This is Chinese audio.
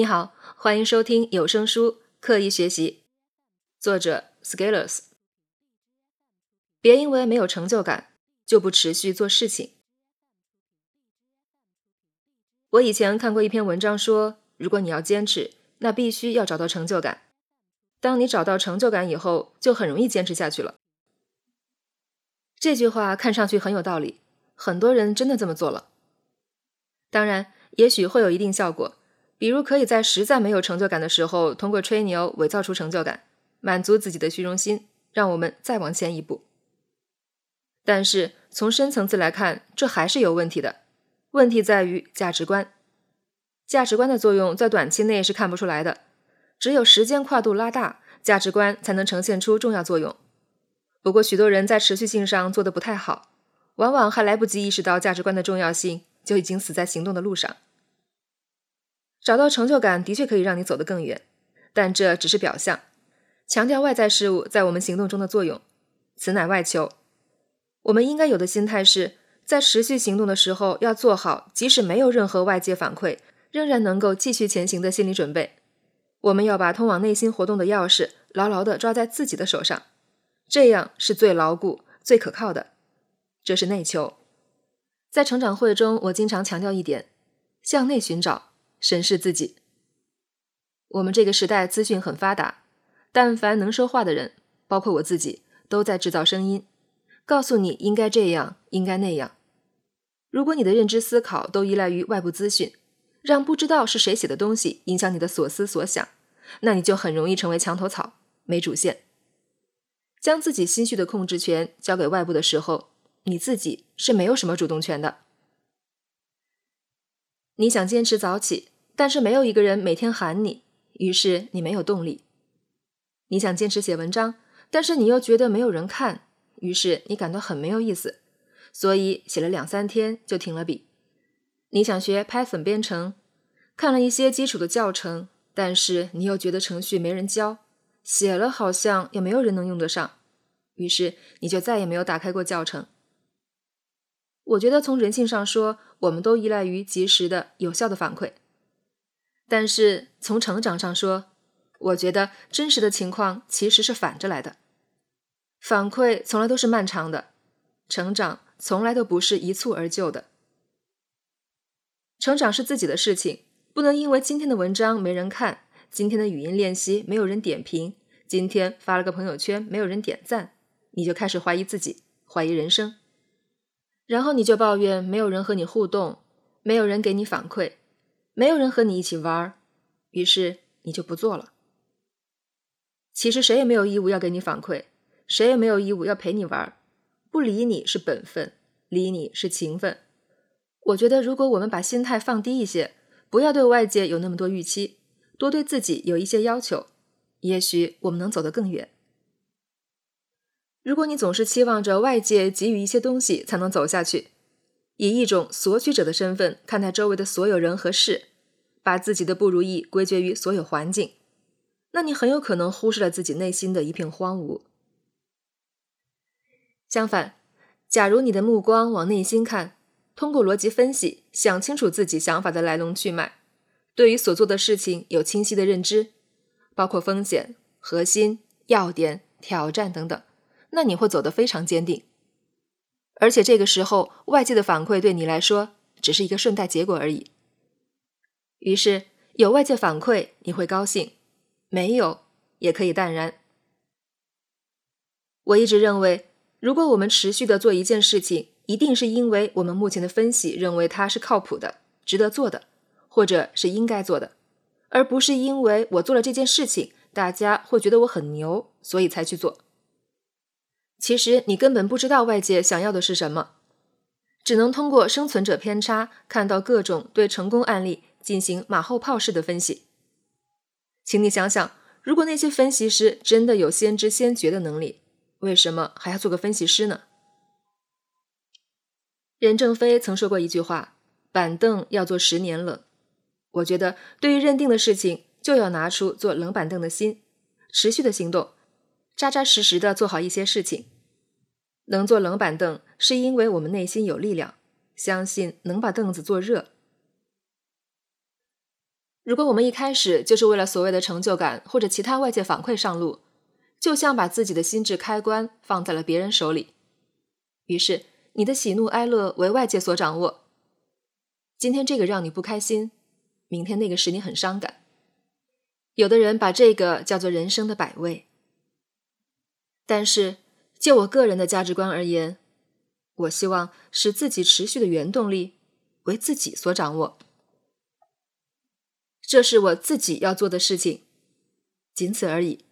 你好，欢迎收听有声书《刻意学习》，作者 Scalers。别因为没有成就感就不持续做事情。我以前看过一篇文章说，如果你要坚持，那必须要找到成就感。当你找到成就感以后，就很容易坚持下去了。这句话看上去很有道理，很多人真的这么做了。当然，也许会有一定效果。比如，可以在实在没有成就感的时候，通过吹牛伪造出成就感，满足自己的虚荣心，让我们再往前一步。但是从深层次来看，这还是有问题的。问题在于价值观。价值观的作用在短期内是看不出来的，只有时间跨度拉大，价值观才能呈现出重要作用。不过，许多人在持续性上做得不太好，往往还来不及意识到价值观的重要性，就已经死在行动的路上。找到成就感的确可以让你走得更远，但这只是表象，强调外在事物在我们行动中的作用，此乃外求。我们应该有的心态是在持续行动的时候，要做好即使没有任何外界反馈，仍然能够继续前行的心理准备。我们要把通往内心活动的钥匙牢牢地抓在自己的手上，这样是最牢固、最可靠的。这是内求。在成长会中，我经常强调一点：向内寻找。审视自己。我们这个时代资讯很发达，但凡能说话的人，包括我自己，都在制造声音，告诉你应该这样，应该那样。如果你的认知思考都依赖于外部资讯，让不知道是谁写的东西影响你的所思所想，那你就很容易成为墙头草，没主线。将自己心绪的控制权交给外部的时候，你自己是没有什么主动权的。你想坚持早起，但是没有一个人每天喊你，于是你没有动力。你想坚持写文章，但是你又觉得没有人看，于是你感到很没有意思，所以写了两三天就停了笔。你想学 Python 编程，看了一些基础的教程，但是你又觉得程序没人教，写了好像也没有人能用得上，于是你就再也没有打开过教程。我觉得从人性上说，我们都依赖于及时的、有效的反馈。但是从成长上说，我觉得真实的情况其实是反着来的。反馈从来都是漫长的，成长从来都不是一蹴而就的。成长是自己的事情，不能因为今天的文章没人看，今天的语音练习没有人点评，今天发了个朋友圈没有人点赞，你就开始怀疑自己，怀疑人生。然后你就抱怨没有人和你互动，没有人给你反馈，没有人和你一起玩儿，于是你就不做了。其实谁也没有义务要给你反馈，谁也没有义务要陪你玩儿，不理你是本分，理你是情分。我觉得如果我们把心态放低一些，不要对外界有那么多预期，多对自己有一些要求，也许我们能走得更远。如果你总是期望着外界给予一些东西才能走下去，以一种索取者的身份看待周围的所有人和事，把自己的不如意归结于所有环境，那你很有可能忽视了自己内心的一片荒芜。相反，假如你的目光往内心看，通过逻辑分析想清楚自己想法的来龙去脉，对于所做的事情有清晰的认知，包括风险、核心、要点、挑战等等。那你会走得非常坚定，而且这个时候外界的反馈对你来说只是一个顺带结果而已。于是有外界反馈你会高兴，没有也可以淡然。我一直认为，如果我们持续的做一件事情，一定是因为我们目前的分析认为它是靠谱的、值得做的，或者是应该做的，而不是因为我做了这件事情，大家会觉得我很牛，所以才去做。其实你根本不知道外界想要的是什么，只能通过生存者偏差看到各种对成功案例进行马后炮式的分析。请你想想，如果那些分析师真的有先知先觉的能力，为什么还要做个分析师呢？任正非曾说过一句话：“板凳要做十年冷。”我觉得，对于认定的事情，就要拿出做冷板凳的心，持续的行动。扎扎实实的做好一些事情，能坐冷板凳，是因为我们内心有力量，相信能把凳子坐热。如果我们一开始就是为了所谓的成就感或者其他外界反馈上路，就像把自己的心智开关放在了别人手里，于是你的喜怒哀乐为外界所掌握。今天这个让你不开心，明天那个使你很伤感。有的人把这个叫做人生的百味。但是就我个人的价值观而言，我希望使自己持续的原动力为自己所掌握。这是我自己要做的事情，仅此而已。